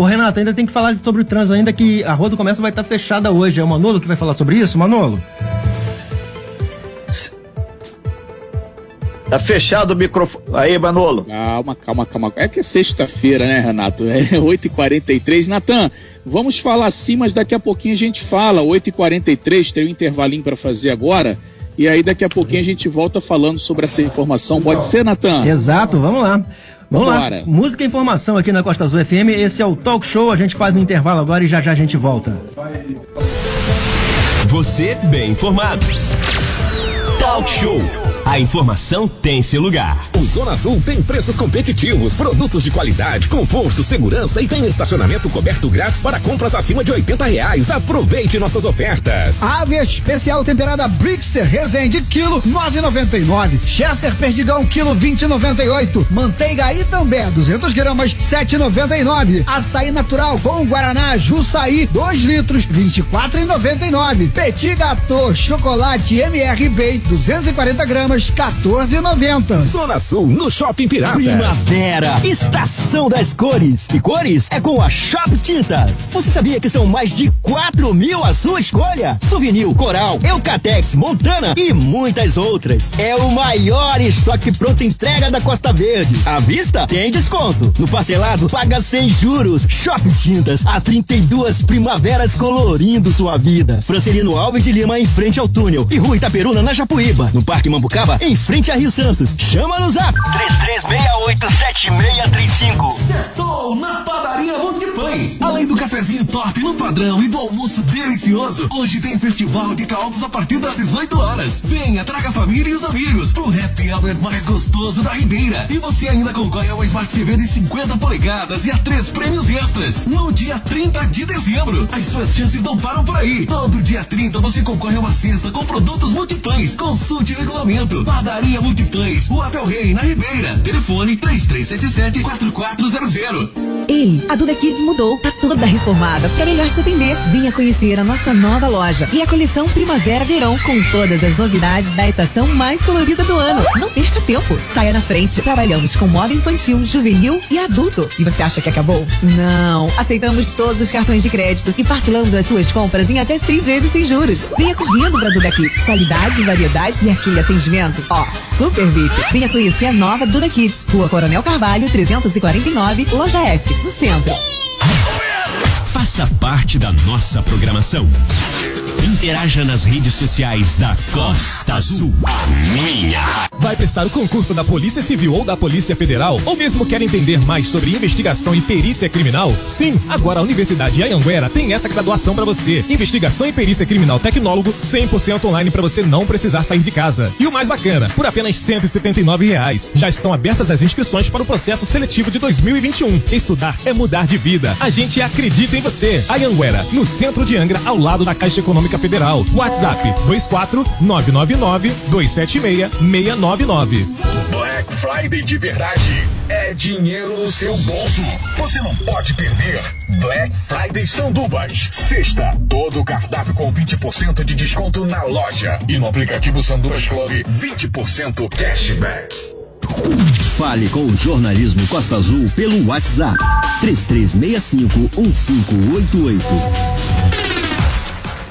Ô Renato, ainda tem que falar sobre o trânsito, ainda que a Rua do Comércio vai estar fechada hoje. É o Manolo que vai falar sobre isso, Manolo? Tá fechado o microfone. Aí, Manolo. Calma, calma, calma. É que é sexta-feira, né, Renato? É 8h43. Natan, vamos falar assim, mas daqui a pouquinho a gente fala. 8h43, tem um intervalinho para fazer agora. E aí daqui a pouquinho a gente volta falando sobre essa informação. Pode ser, Natan? Exato, vamos lá. Vamos Vambora. lá. Música e informação aqui na Costa Azul FM. Esse é o Talk Show. A gente faz um intervalo agora e já já a gente volta. Você bem informado. Talk Show. A informação tem seu lugar. O Zona Azul tem preços competitivos, produtos de qualidade, conforto, segurança e tem estacionamento coberto grátis para compras acima de 80 reais. Aproveite nossas ofertas. Ave especial temperada Brixter Resende, quilo 9,99. Chester Perdigão, quilo 20,98. Manteiga Itambé, 200 gramas, 7,99. Açaí natural com Guaraná Juçaí, 2 litros, 24,99. Petit Gâteau, chocolate MRB, 240 gramas, 14,90. Zona Sul, no Shopping Pirata. Primavera, estação das cores. E cores é com a Shop Tintas. Você sabia que são mais de 4 mil a sua escolha? Souvenir, Coral, Eucatex, Montana e muitas outras. É o maior estoque pronto entrega da Costa Verde. À vista, tem desconto. No parcelado, paga sem juros. Shop Tintas, há 32 primaveras colorindo sua vida. Francelino Alves de Lima, em frente ao túnel. E Rua Itaperuna, na Japuíba. No Parque Mambucaba, em frente a Rio Santos. Chama no zap 33687635. Sextou na Padaria Multipães. Além do cafezinho top no padrão e do almoço delicioso, hoje tem festival de caldos a partir das 18 horas. Venha, traga a família e os amigos pro happy hour mais gostoso da Ribeira. E você ainda concorre a uma Smart TV de 50 polegadas e a três prêmios extras. No dia 30 de dezembro, as suas chances não param por aí. Todo dia 30 você concorre a uma cesta com produtos Multipães. Consulte regulamento. Padaria Multipães, o Del Rei, na Ribeira. Telefone 3377-4400. Ei, a Duda Kids mudou. Tá toda reformada para melhor te atender. Venha conhecer a nossa nova loja e a coleção Primavera-Verão com todas as novidades da estação mais colorida do ano. Não perca tempo. Saia na frente. Trabalhamos com moda infantil, juvenil e adulto. E você acha que acabou? Não. Aceitamos todos os cartões de crédito e parcelamos as suas compras em até seis vezes sem juros. Venha correndo pra Duda Kids. Qualidade, variedade e aquele atendimento. Ó, super VIP. Venha conhecer a nova Duda Kids. Rua Coronel Carvalho, 349, Loja F, no centro. Faça parte da nossa programação. Interaja nas redes sociais da Costa Azul. A minha. Vai prestar o concurso da Polícia Civil ou da Polícia Federal? Ou mesmo quer entender mais sobre investigação e perícia criminal? Sim, agora a Universidade Anhanguera tem essa graduação para você. Investigação e perícia criminal tecnólogo 100% online para você não precisar sair de casa. E o mais bacana, por apenas 179 reais. Já estão abertas as inscrições para o processo seletivo de 2021. Estudar é mudar de vida. A gente acredita em você. Anhanguera, no centro de Angra, ao lado da Caixa Econômica Federal. WhatsApp 24 999 276 699. Black Friday de verdade é dinheiro no seu bolso. Você não pode perder. Black Friday Sandubas. Sexta, todo o cardápio com 20% de desconto na loja. E no aplicativo Sandubas Club, 20% cashback. Fale com o jornalismo Costa Azul pelo WhatsApp 3365 1588.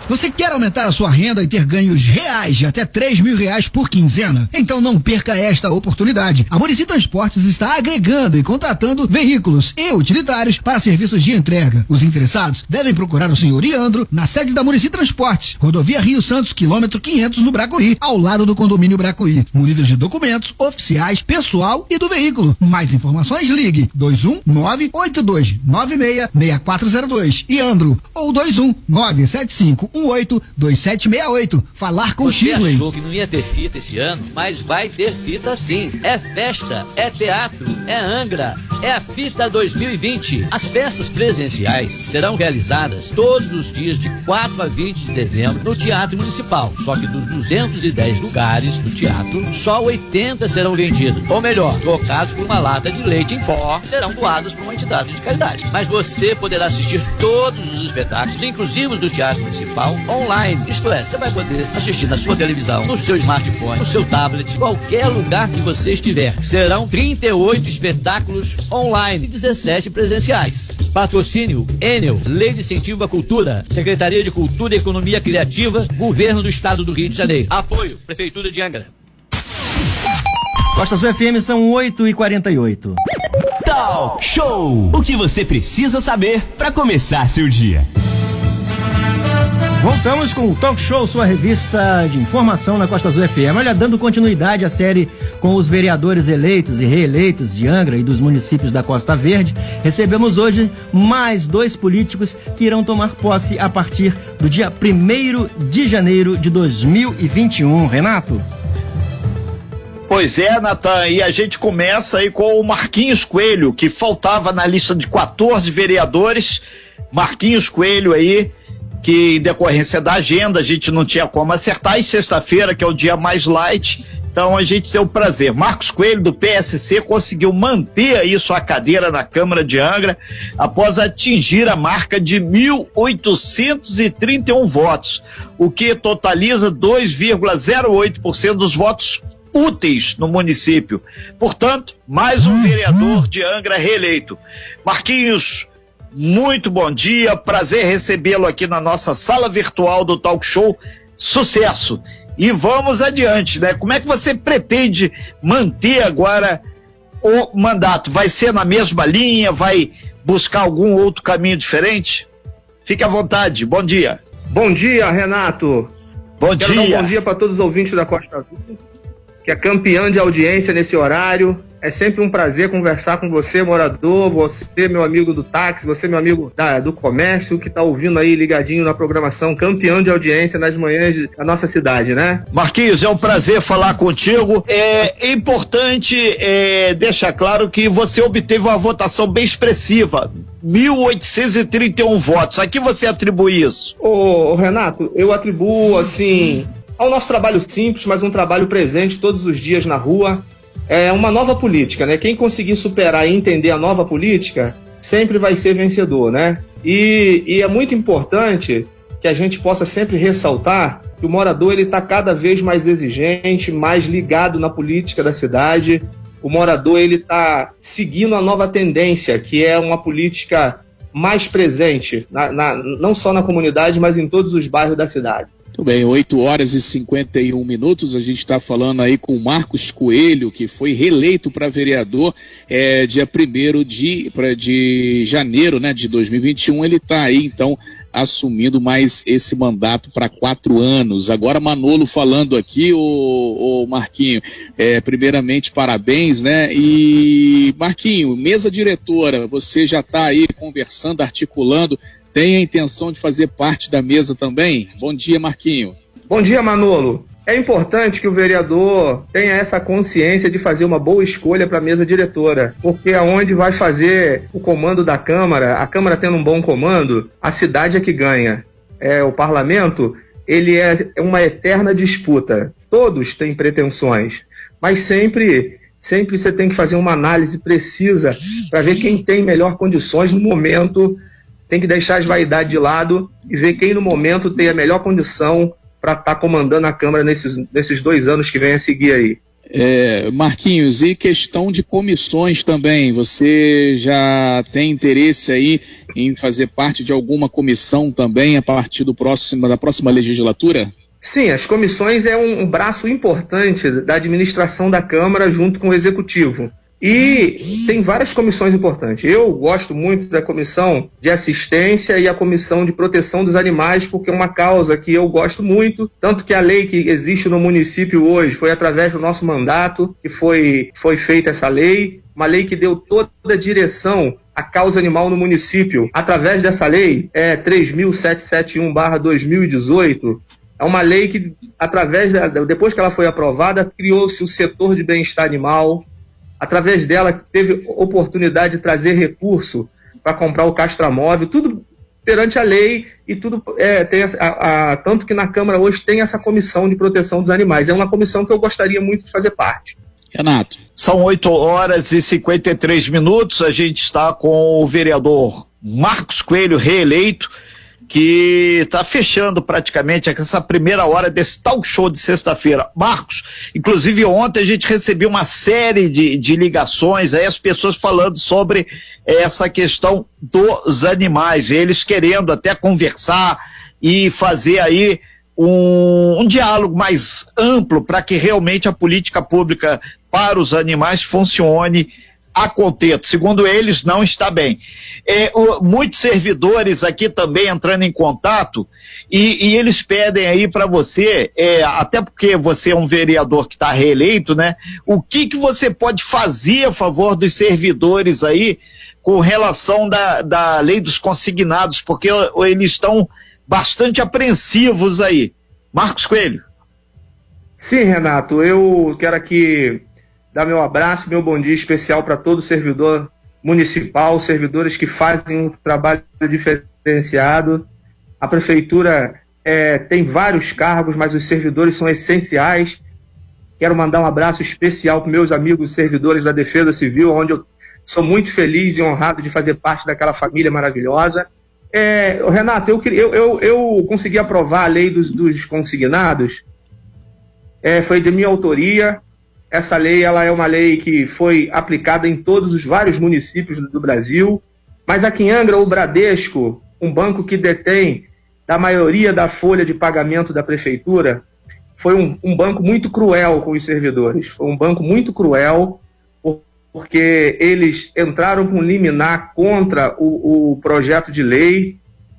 Você quer aumentar a sua renda e ter ganhos reais de até três mil reais por quinzena? Então não perca esta oportunidade. A Murici Transportes está agregando e contratando veículos e utilitários para serviços de entrega. Os interessados devem procurar o senhor Iandro na sede da Murici Transportes, rodovia Rio Santos, quilômetro 500 no Bracuí, ao lado do condomínio Bracuí. Munidos de documentos oficiais, pessoal e do veículo. Mais informações ligue 21 8296 6402 Iandro ou 21 975 2768. Falar com Você Shirley. achou que não ia ter fita esse ano, mas vai ter fita sim. É festa, é teatro, é Angra, é a Fita 2020. As peças presenciais serão realizadas todos os dias de 4 a 20 de dezembro no Teatro Municipal. Só que dos 210 lugares do teatro, só 80 serão vendidos. Ou melhor, trocados por uma lata de leite em pó, serão doados para uma entidade de caridade. Mas você poderá assistir todos os espetáculos, inclusive os do Teatro Municipal, Online. Isto é, você vai poder assistir na sua televisão, no seu smartphone, no seu tablet, qualquer lugar que você estiver. Serão 38 espetáculos online e 17 presenciais. Patrocínio Enel, Lei de Incentivo à Cultura, Secretaria de Cultura e Economia Criativa, Governo do Estado do Rio de Janeiro. Apoio, Prefeitura de Angra. Costa Azul FM são 8 e 48 Talk Show! O que você precisa saber para começar seu dia. Voltamos com o Talk Show, sua revista de informação na Costa Azul FM. Olha, dando continuidade à série com os vereadores eleitos e reeleitos de Angra e dos municípios da Costa Verde, recebemos hoje mais dois políticos que irão tomar posse a partir do dia 1 de janeiro de 2021. Renato? Pois é, Natan, e a gente começa aí com o Marquinhos Coelho, que faltava na lista de 14 vereadores. Marquinhos Coelho aí que em decorrência da agenda a gente não tinha como acertar, e sexta-feira, que é o dia mais light, então a gente tem o prazer. Marcos Coelho, do PSC, conseguiu manter aí sua cadeira na Câmara de Angra após atingir a marca de 1.831 votos, o que totaliza 2,08% dos votos úteis no município. Portanto, mais um vereador de Angra reeleito. Marquinhos muito bom dia, prazer recebê-lo aqui na nossa sala virtual do Talk Show. Sucesso! E vamos adiante, né? Como é que você pretende manter agora o mandato? Vai ser na mesma linha? Vai buscar algum outro caminho diferente? Fique à vontade. Bom dia. Bom dia, Renato. Bom Quero dia. Dar um bom dia para todos os ouvintes da Costa Azul, que é campeã de audiência nesse horário. É sempre um prazer conversar com você, morador, você, meu amigo do táxi, você, meu amigo da, do comércio, que está ouvindo aí ligadinho na programação, campeão de audiência nas manhãs da nossa cidade, né? Marquinhos, é um prazer falar contigo. É importante é, deixar claro que você obteve uma votação bem expressiva. 1.831 votos. A que você atribui isso? Ô, Renato, eu atribuo, assim, ao nosso trabalho simples, mas um trabalho presente todos os dias na rua, é uma nova política, né? Quem conseguir superar e entender a nova política sempre vai ser vencedor, né? E, e é muito importante que a gente possa sempre ressaltar que o morador ele está cada vez mais exigente, mais ligado na política da cidade. O morador ele está seguindo a nova tendência, que é uma política mais presente, na, na, não só na comunidade, mas em todos os bairros da cidade. Muito bem, 8 horas e 51 minutos. A gente está falando aí com o Marcos Coelho, que foi reeleito para vereador é, dia 1 de, de janeiro né, de 2021. Ele está aí, então, assumindo mais esse mandato para quatro anos. Agora, Manolo falando aqui, o Marquinho, é, primeiramente, parabéns, né? E, Marquinho, mesa diretora, você já está aí conversando, articulando tem a intenção de fazer parte da mesa também? Bom dia, Marquinho. Bom dia, Manolo. É importante que o vereador tenha essa consciência de fazer uma boa escolha para a mesa diretora, porque aonde vai fazer o comando da Câmara, a Câmara tendo um bom comando, a cidade é que ganha. É, o parlamento, ele é uma eterna disputa. Todos têm pretensões, mas sempre sempre você tem que fazer uma análise precisa para ver quem tem melhor condições no momento tem que deixar as vaidades de lado e ver quem no momento tem a melhor condição para estar tá comandando a Câmara nesses, nesses dois anos que vem a seguir aí. É, Marquinhos, e questão de comissões também, você já tem interesse aí em fazer parte de alguma comissão também a partir do próximo, da próxima legislatura? Sim, as comissões é um, um braço importante da administração da Câmara junto com o Executivo. E tem várias comissões importantes. Eu gosto muito da comissão de assistência e a comissão de proteção dos animais, porque é uma causa que eu gosto muito. Tanto que a lei que existe no município hoje foi através do nosso mandato que foi, foi feita essa lei. Uma lei que deu toda a direção à causa animal no município. Através dessa lei, é 3.771-2018, é uma lei que, através da, depois que ela foi aprovada, criou-se o setor de bem-estar animal, através dela teve oportunidade de trazer recurso para comprar o castramóvel, tudo perante a lei e tudo é, tem a, a, a, tanto que na Câmara hoje tem essa comissão de proteção dos animais. É uma comissão que eu gostaria muito de fazer parte. Renato. São 8 horas e 53 minutos. A gente está com o vereador Marcos Coelho reeleito. Que está fechando praticamente essa primeira hora desse talk show de sexta-feira. Marcos, inclusive ontem a gente recebeu uma série de, de ligações, aí as pessoas falando sobre essa questão dos animais, eles querendo até conversar e fazer aí um, um diálogo mais amplo para que realmente a política pública para os animais funcione a contento. Segundo eles, não está bem. É, o, muitos servidores aqui também entrando em contato e, e eles pedem aí para você, é, até porque você é um vereador que está reeleito, né? O que, que você pode fazer a favor dos servidores aí com relação da, da lei dos consignados, porque eles estão bastante apreensivos aí. Marcos Coelho. Sim, Renato, eu quero aqui dar meu abraço, meu bom dia especial para todo servidor municipal, servidores que fazem um trabalho diferenciado. A prefeitura é, tem vários cargos, mas os servidores são essenciais. Quero mandar um abraço especial para meus amigos servidores da Defesa Civil, onde eu sou muito feliz e honrado de fazer parte daquela família maravilhosa. É, Renato, eu, eu, eu, eu, consegui aprovar a lei dos, dos consignados, é, foi de minha autoria, essa lei ela é uma lei que foi aplicada em todos os vários municípios do Brasil, mas aqui em Angra, o Bradesco, um banco que detém da maioria da folha de pagamento da prefeitura, foi um, um banco muito cruel com os servidores. Foi um banco muito cruel, porque eles entraram com liminar contra o, o projeto de lei.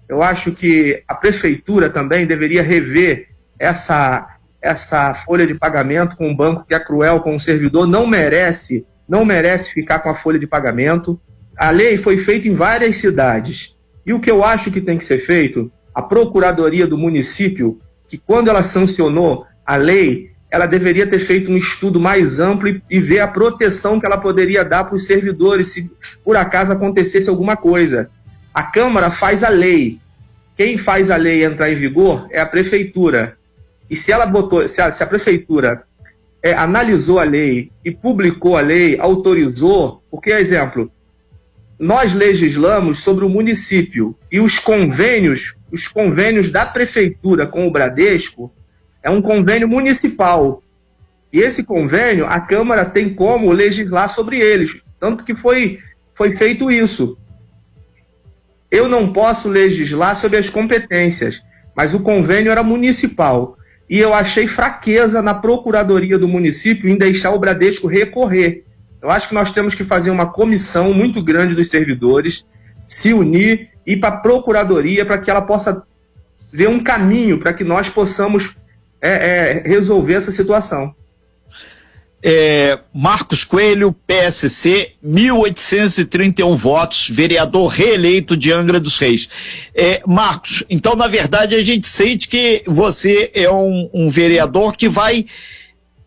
Eu acho que a prefeitura também deveria rever essa essa folha de pagamento com um banco que é cruel com o servidor, não merece, não merece ficar com a folha de pagamento. A lei foi feita em várias cidades. E o que eu acho que tem que ser feito, a procuradoria do município, que quando ela sancionou a lei, ela deveria ter feito um estudo mais amplo e, e ver a proteção que ela poderia dar para os servidores se por acaso acontecesse alguma coisa. A Câmara faz a lei. Quem faz a lei entrar em vigor é a prefeitura. E se ela botou, se a, se a prefeitura é, analisou a lei e publicou a lei, autorizou, porque, exemplo, nós legislamos sobre o município e os convênios, os convênios da prefeitura com o Bradesco é um convênio municipal. E esse convênio, a Câmara tem como legislar sobre eles. Tanto que foi, foi feito isso. Eu não posso legislar sobre as competências, mas o convênio era municipal e eu achei fraqueza na procuradoria do município em deixar o Bradesco recorrer. Eu acho que nós temos que fazer uma comissão muito grande dos servidores, se unir e ir para a procuradoria para que ela possa ver um caminho para que nós possamos é, é, resolver essa situação é, Marcos Coelho, PSC, 1.831 votos, vereador reeleito de Angra dos Reis. É, Marcos, então na verdade a gente sente que você é um, um vereador que vai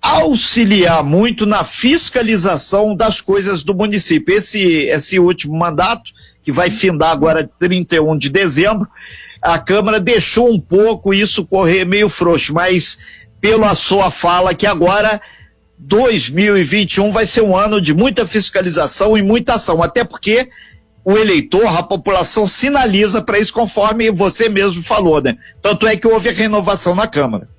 auxiliar muito na fiscalização das coisas do município. Esse, esse último mandato, que vai findar agora 31 de dezembro, a Câmara deixou um pouco isso correr meio frouxo, mas pela sua fala que agora 2021 vai ser um ano de muita fiscalização e muita ação, até porque o eleitor, a população sinaliza para isso conforme você mesmo falou, né? Tanto é que houve a renovação na Câmara.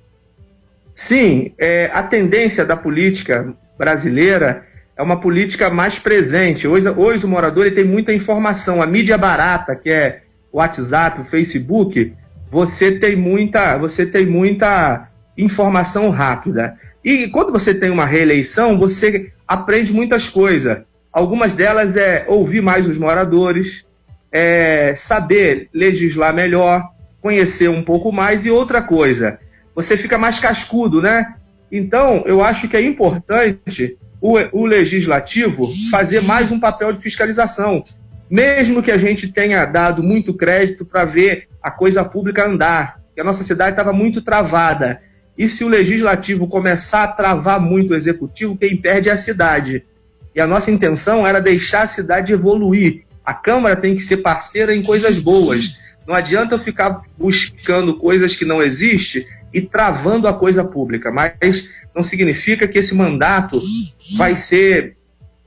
Sim, é, a tendência da política brasileira é uma política mais presente. Hoje, hoje o morador ele tem muita informação. A mídia barata, que é o WhatsApp, o Facebook, você tem muita, você tem muita informação rápida. E quando você tem uma reeleição, você aprende muitas coisas. Algumas delas é ouvir mais os moradores, é saber legislar melhor, conhecer um pouco mais e outra coisa, você fica mais cascudo, né? Então, eu acho que é importante o, o legislativo fazer mais um papel de fiscalização, mesmo que a gente tenha dado muito crédito para ver a coisa pública andar, que a nossa cidade estava muito travada. E se o legislativo começar a travar muito o executivo, quem perde é a cidade. E a nossa intenção era deixar a cidade evoluir. A Câmara tem que ser parceira em coisas boas. Não adianta eu ficar buscando coisas que não existem e travando a coisa pública. Mas não significa que esse mandato vai ser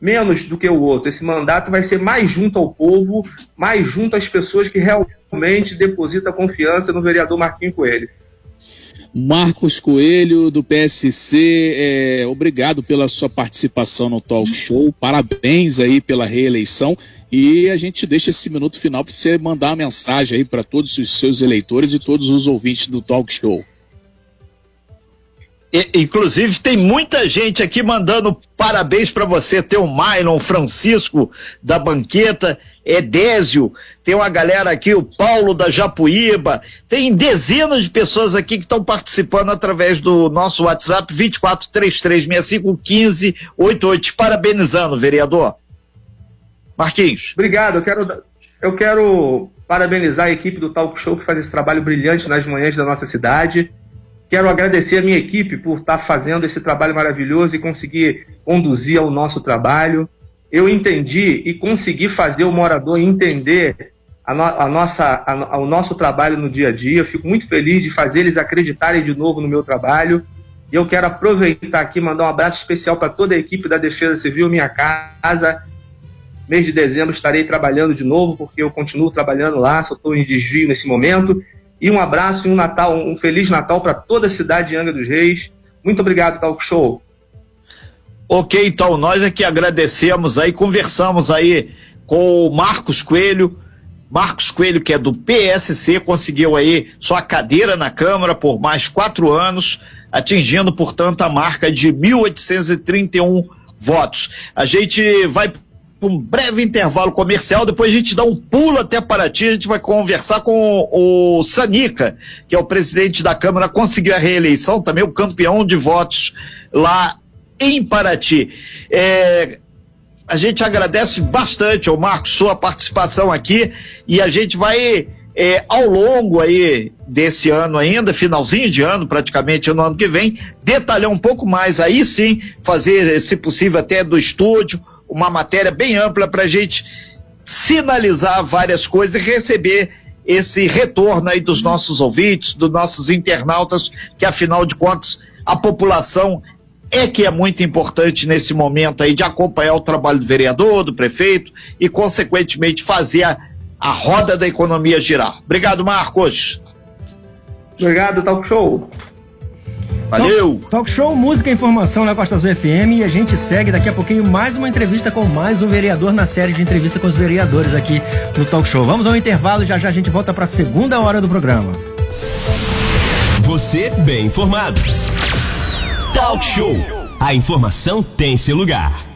menos do que o outro. Esse mandato vai ser mais junto ao povo, mais junto às pessoas que realmente depositam confiança no vereador Marquinhos Coelho. Marcos Coelho, do PSC, é, obrigado pela sua participação no talk show, parabéns aí pela reeleição. E a gente deixa esse minuto final para você mandar uma mensagem aí para todos os seus eleitores e todos os ouvintes do talk show. Inclusive, tem muita gente aqui mandando parabéns para você. Tem o Mylon, Francisco da Banqueta, Edésio, tem uma galera aqui, o Paulo da Japuíba, tem dezenas de pessoas aqui que estão participando através do nosso WhatsApp 2433651588. Parabenizando, vereador. Marquinhos. Obrigado, eu quero, eu quero parabenizar a equipe do Talk Show que faz esse trabalho brilhante nas manhãs da nossa cidade. Quero agradecer a minha equipe por estar fazendo esse trabalho maravilhoso e conseguir conduzir ao nosso trabalho. Eu entendi e consegui fazer o morador entender a, no, a nossa, a, o nosso trabalho no dia a dia. fico muito feliz de fazer eles acreditarem de novo no meu trabalho. E eu quero aproveitar aqui mandar um abraço especial para toda a equipe da Defesa Civil Minha Casa. Mês de dezembro estarei trabalhando de novo, porque eu continuo trabalhando lá, só estou em desvio nesse momento. E um abraço e um Natal, um Feliz Natal para toda a cidade de Angra dos Reis. Muito obrigado, Talk Show. Ok, então nós é que agradecemos aí, conversamos aí com o Marcos Coelho. Marcos Coelho, que é do PSC, conseguiu aí sua cadeira na Câmara por mais quatro anos, atingindo, portanto, a marca de 1.831 votos. A gente vai um breve intervalo comercial, depois a gente dá um pulo até Paraty, a gente vai conversar com o Sanica, que é o presidente da Câmara, conseguiu a reeleição, também o campeão de votos lá em Paraty. É, a gente agradece bastante, ao Marcos, sua participação aqui e a gente vai é, ao longo aí desse ano ainda, finalzinho de ano, praticamente no ano que vem, detalhar um pouco mais, aí sim, fazer, se possível, até do estúdio, uma matéria bem ampla para a gente sinalizar várias coisas e receber esse retorno aí dos nossos ouvintes, dos nossos internautas, que afinal de contas a população é que é muito importante nesse momento aí de acompanhar o trabalho do vereador, do prefeito e, consequentemente, fazer a, a roda da economia girar. Obrigado, Marcos. Obrigado, Talk Show. Valeu! Talk, talk Show Música e Informação na Costa Azul FM e a gente segue daqui a pouquinho mais uma entrevista com mais um vereador na série de entrevista com os vereadores aqui no Talk Show. Vamos ao intervalo e já já a gente volta para a segunda hora do programa. Você bem informado. Talk Show. A informação tem seu lugar.